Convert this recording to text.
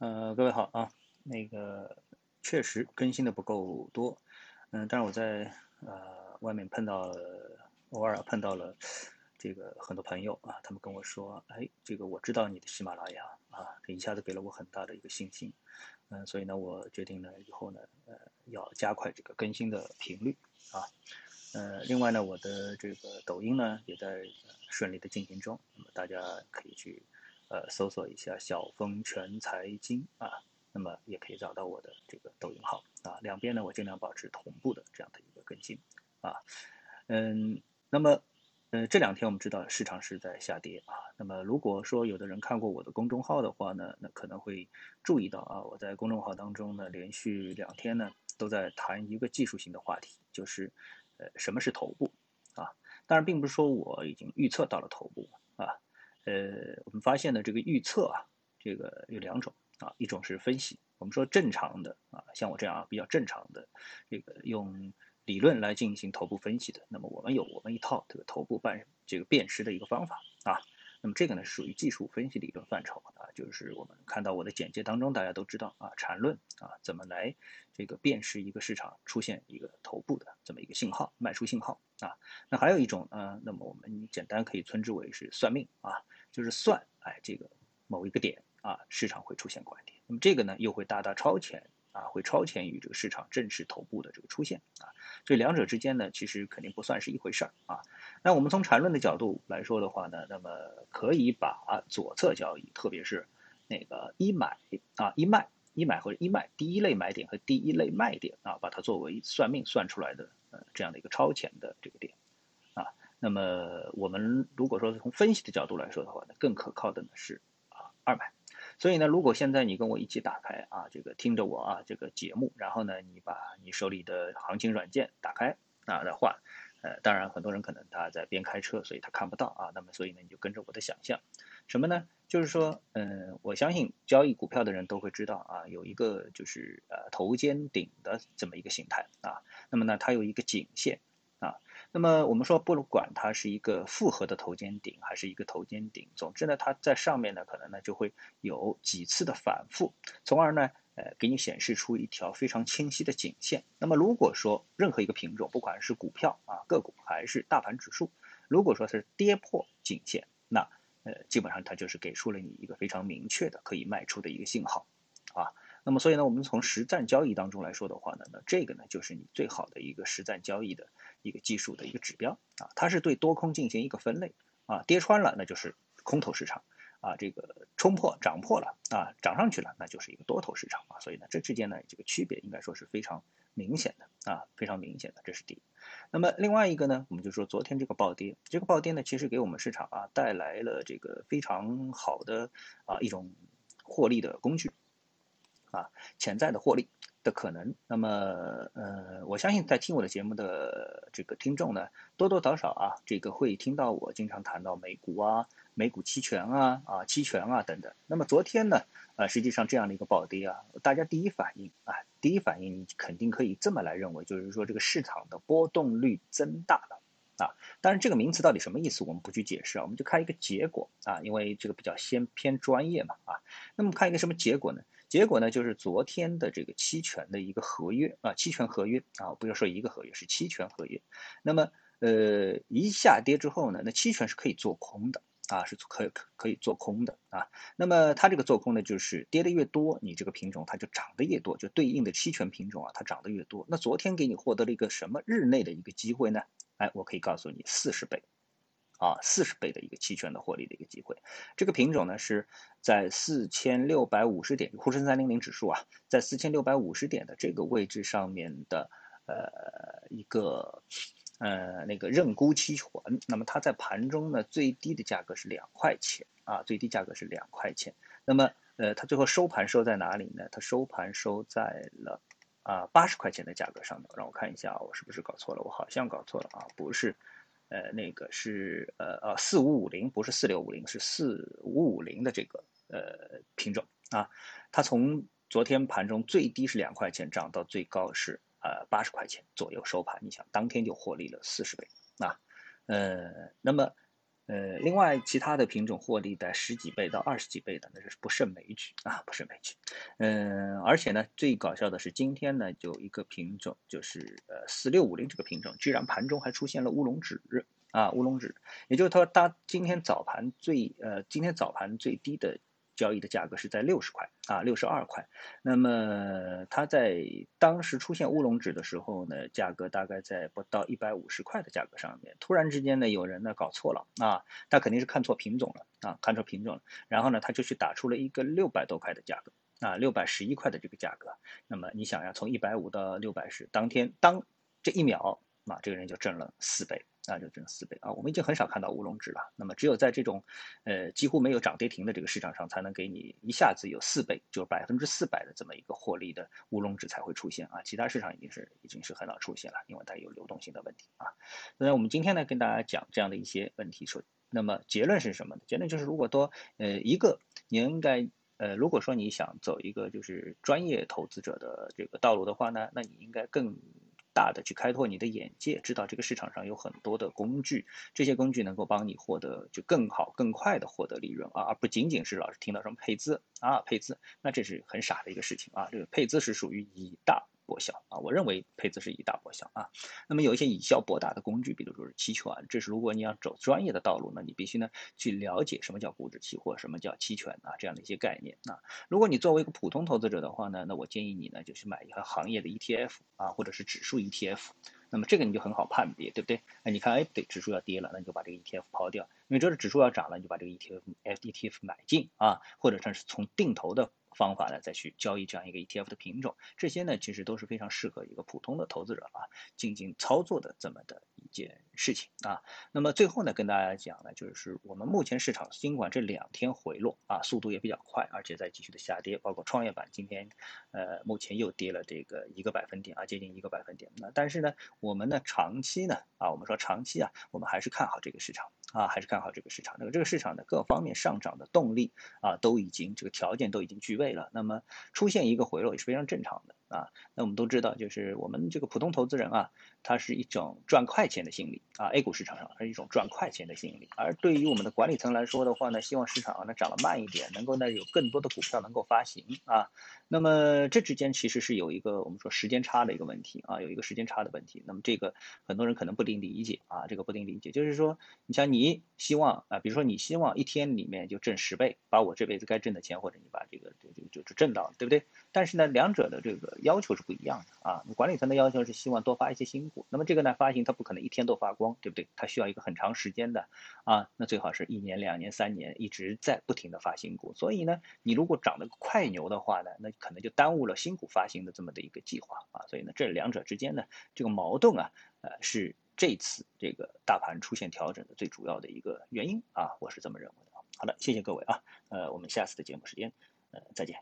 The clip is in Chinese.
呃，各位好啊，那个确实更新的不够多，嗯，但是我在呃外面碰到了，偶尔碰到了这个很多朋友啊，他们跟我说，哎，这个我知道你的喜马拉雅啊，这一下子给了我很大的一个信心，嗯，所以呢，我决定呢以后呢，呃，要加快这个更新的频率啊，呃，另外呢，我的这个抖音呢也在顺利的进行中，那么大家可以去。呃，搜索一下“小峰全财经”啊，那么也可以找到我的这个抖音号啊。两边呢，我尽量保持同步的这样的一个更新啊。嗯，那么呃这两天我们知道市场是在下跌啊。那么如果说有的人看过我的公众号的话呢，那可能会注意到啊，我在公众号当中呢，连续两天呢都在谈一个技术性的话题，就是呃什么是头部啊。当然，并不是说我已经预测到了头部啊。呃，我们发现呢，这个预测啊，这个有两种啊，一种是分析。我们说正常的啊，像我这样啊，比较正常的这个用理论来进行头部分析的，那么我们有我们一套这个头部辨这个辨识的一个方法啊。那么这个呢，属于技术分析理论范畴啊，就是我们看到我的简介当中，大家都知道啊，缠论啊，怎么来这个辨识一个市场出现一个头部的这么一个信号，卖出信号啊。那还有一种呢，那么我们简单可以称之为是算命啊。就是算，哎，这个某一个点啊，市场会出现拐点，那么这个呢，又会大大超前啊，会超前于这个市场正式头部的这个出现啊，这两者之间呢，其实肯定不算是一回事儿啊。那我们从缠论的角度来说的话呢，那么可以把左侧交易，特别是那个一买啊一卖一买或者一卖第一类买点和第一类卖点啊，把它作为算命算出来的呃这样的一个超前的这个点啊。那么我们如果说从分析的角度来说的话呢，更可靠的呢是啊二买。所以呢，如果现在你跟我一起打开啊这个听着我啊这个节目，然后呢你把你手里的行情软件打开啊的话，呃当然很多人可能他在边开车，所以他看不到啊。那么所以呢你就跟着我的想象，什么呢？就是说嗯我相信交易股票的人都会知道啊有一个就是呃头肩顶的这么一个形态啊。那么呢它有一个颈线。啊，那么我们说，不管它是一个复合的头肩顶，还是一个头肩顶，总之呢，它在上面呢，可能呢就会有几次的反复，从而呢，呃，给你显示出一条非常清晰的颈线。那么如果说任何一个品种，不管是股票啊、个股还是大盘指数，如果说是跌破颈线，那呃，基本上它就是给出了你一个非常明确的可以卖出的一个信号，啊。那么，所以呢，我们从实战交易当中来说的话呢，那这个呢，就是你最好的一个实战交易的一个技术的一个指标啊，它是对多空进行一个分类啊，跌穿了那就是空头市场啊，这个冲破涨破了啊，涨上去了那就是一个多头市场啊，所以呢，这之间呢这个区别应该说是非常明显的啊，非常明显的，这是第一。那么另外一个呢，我们就说昨天这个暴跌，这个暴跌呢，其实给我们市场啊带来了这个非常好的啊一种获利的工具。啊，潜在的获利的可能。那么，呃，我相信在听我的节目的这个听众呢，多多少少啊，这个会听到我经常谈到美股啊、美股期权啊、啊期权啊等等。那么昨天呢，呃，实际上这样的一个暴跌啊，大家第一反应啊，第一反应你肯定可以这么来认为，就是说这个市场的波动率增大了啊。当然，这个名词到底什么意思，我们不去解释啊，我们就看一个结果啊，因为这个比较先偏专业嘛啊。那么看一个什么结果呢？结果呢，就是昨天的这个期权的一个合约啊，期权合约啊，不要说一个合约，是期权合约。那么，呃，一下跌之后呢，那期权是可以做空的啊，是可可可以做空的啊。那么它这个做空呢，就是跌的越多，你这个品种它就涨得越多，就对应的期权品种啊，它涨得越多。那昨天给你获得了一个什么日内的一个机会呢？哎，我可以告诉你，四十倍。啊，四十倍的一个期权的获利的一个机会，这个品种呢是在四千六百五十点，沪深三零零指数啊，在四千六百五十点的这个位置上面的呃一个呃那个认沽期权，那么它在盘中呢最低的价格是两块钱啊，最低价格是两块钱，那么呃它最后收盘收在哪里呢？它收盘收在了啊八十块钱的价格上面，让我看一下，我是不是搞错了？我好像搞错了啊，不是。呃，那个是呃呃四五五零，不是四六五零，是四五五零的这个呃品种啊。它从昨天盘中最低是两块钱，涨到最高是呃八十块钱左右收盘。你想，当天就获利了四十倍啊。呃，那么呃，另外其他的品种获利在十几倍到二十几倍的，那是不胜枚举啊，不胜枚举。嗯，而且呢，最搞笑的是今天呢，就一个品种，就是呃四六五零这个品种，居然盘中还出现了乌龙指啊，乌龙指，也就是说它今天早盘最呃今天早盘最低的。交易的价格是在六十块啊，六十二块。那么它在当时出现乌龙指的时候呢，价格大概在不到一百五十块的价格上面。突然之间呢，有人呢搞错了啊，他肯定是看错品种了啊，看错品种了。然后呢，他就去打出了一个六百多块的价格啊，六百十一块的这个价格。那么你想呀，从一百五到六百十，当天当这一秒啊，这个人就挣了四倍。那就挣了四倍啊！我们已经很少看到乌龙指了。那么只有在这种，呃，几乎没有涨跌停的这个市场上，才能给你一下子有四倍，就是百分之四百的这么一个获利的乌龙指才会出现啊！其他市场已经是已经是很少出现了，因为它有流动性的问题啊。那我们今天呢，跟大家讲这样的一些问题，说，那么结论是什么呢？结论就是，如果多，呃，一个你应该，呃，如果说你想走一个就是专业投资者的这个道路的话呢，那你应该更。大的去开拓你的眼界，知道这个市场上有很多的工具，这些工具能够帮你获得就更好、更快的获得利润啊，而不仅仅是老是听到什么配资啊、配资，那这是很傻的一个事情啊。这个配资是属于以大。博小啊，我认为配资是以大博小啊。那么有一些以小博大的工具，比如说是期权，这是如果你要走专业的道路，呢你必须呢去了解什么叫股指期货，什么叫期权啊这样的一些概念啊。如果你作为一个普通投资者的话呢，那我建议你呢就去买一个行业的 ETF 啊，或者是指数 ETF。那么这个你就很好判别，对不对？哎，你看，哎，对，指数要跌了，那你就把这个 ETF 抛掉；因为这是指数要涨了，你就把这个 ETF ETF 买进啊，或者说是从定投的。方法呢，再去交易这样一个 ETF 的品种，这些呢其实都是非常适合一个普通的投资者啊进行操作的这么的一件事情啊。那么最后呢，跟大家讲呢，就是我们目前市场尽管这两天回落啊，速度也比较快，而且在继续的下跌，包括创业板今天呃目前又跌了这个一个百分点啊，接近一个百分点。那但是呢，我们呢长期呢啊，我们说长期啊，我们还是看好这个市场。啊，还是看好这个市场。那么这个市场的各方面上涨的动力啊，都已经这个条件都已经具备了。那么出现一个回落也是非常正常的。啊，那我们都知道，就是我们这个普通投资人啊，它是一种赚快钱的心理啊。A 股市场上是一种赚快钱的心理，而对于我们的管理层来说的话呢，希望市场呢涨得慢一点，能够呢有更多的股票能够发行啊。那么这之间其实是有一个我们说时间差的一个问题啊，有一个时间差的问题。那么这个很多人可能不一定理解啊，这个不一定理解，就是说，你像你希望啊，比如说你希望一天里面就挣十倍，把我这辈子该挣的钱，或者你把这个就就就挣到了，对不对？但是呢，两者的这个要求是不一样的啊。管理层的要求是希望多发一些新股，那么这个呢发行它不可能一天都发光，对不对？它需要一个很长时间的啊，那最好是一年、两年、三年一直在不停的发新股。所以呢，你如果涨得快牛的话呢，那可能就耽误了新股发行的这么的一个计划啊。所以呢，这两者之间呢，这个矛盾啊，呃，是这次这个大盘出现调整的最主要的一个原因啊，我是这么认为的。好的，谢谢各位啊，呃，我们下次的节目时间，呃，再见。